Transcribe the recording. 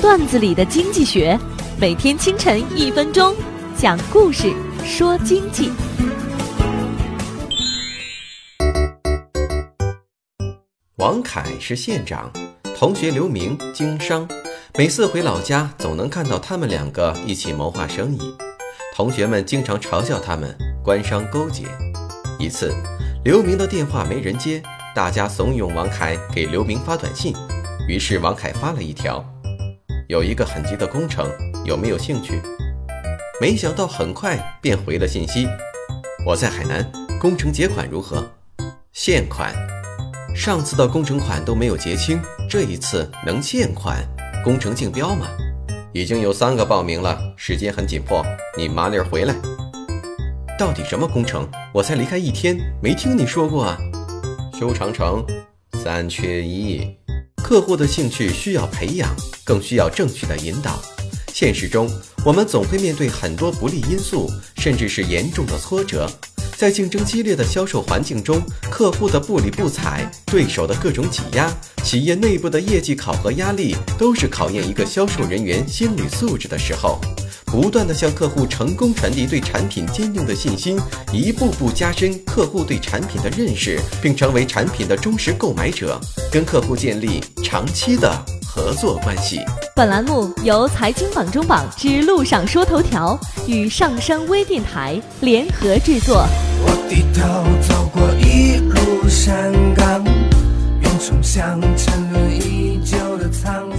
段子里的经济学，每天清晨一分钟，讲故事说经济。王凯是县长，同学刘明经商，每次回老家总能看到他们两个一起谋划生意。同学们经常嘲笑他们官商勾结。一次，刘明的电话没人接，大家怂恿王凯给刘明发短信。于是王凯发了一条：“有一个很急的工程，有没有兴趣？”没想到很快便回了信息：“我在海南，工程结款如何？现款。上次的工程款都没有结清，这一次能现款？工程竞标吗？已经有三个报名了，时间很紧迫，你麻利儿回来。到底什么工程？我才离开一天，没听你说过啊。修长城，三缺一。”客户的兴趣需要培养，更需要正确的引导。现实中，我们总会面对很多不利因素，甚至是严重的挫折。在竞争激烈的销售环境中，客户的不理不睬，对手的各种挤压，企业内部的业绩考核压力，都是考验一个销售人员心理素质的时候。不断的向客户成功传递对产品坚定的信心，一步步加深客户对产品的认识，并成为产品的忠实购买者，跟客户建立长期的合作关系。本栏目由财经榜中榜之路上说头条与上山微电台联合制作。我低头走过一路山岗，云冲向沉沦已久的苍。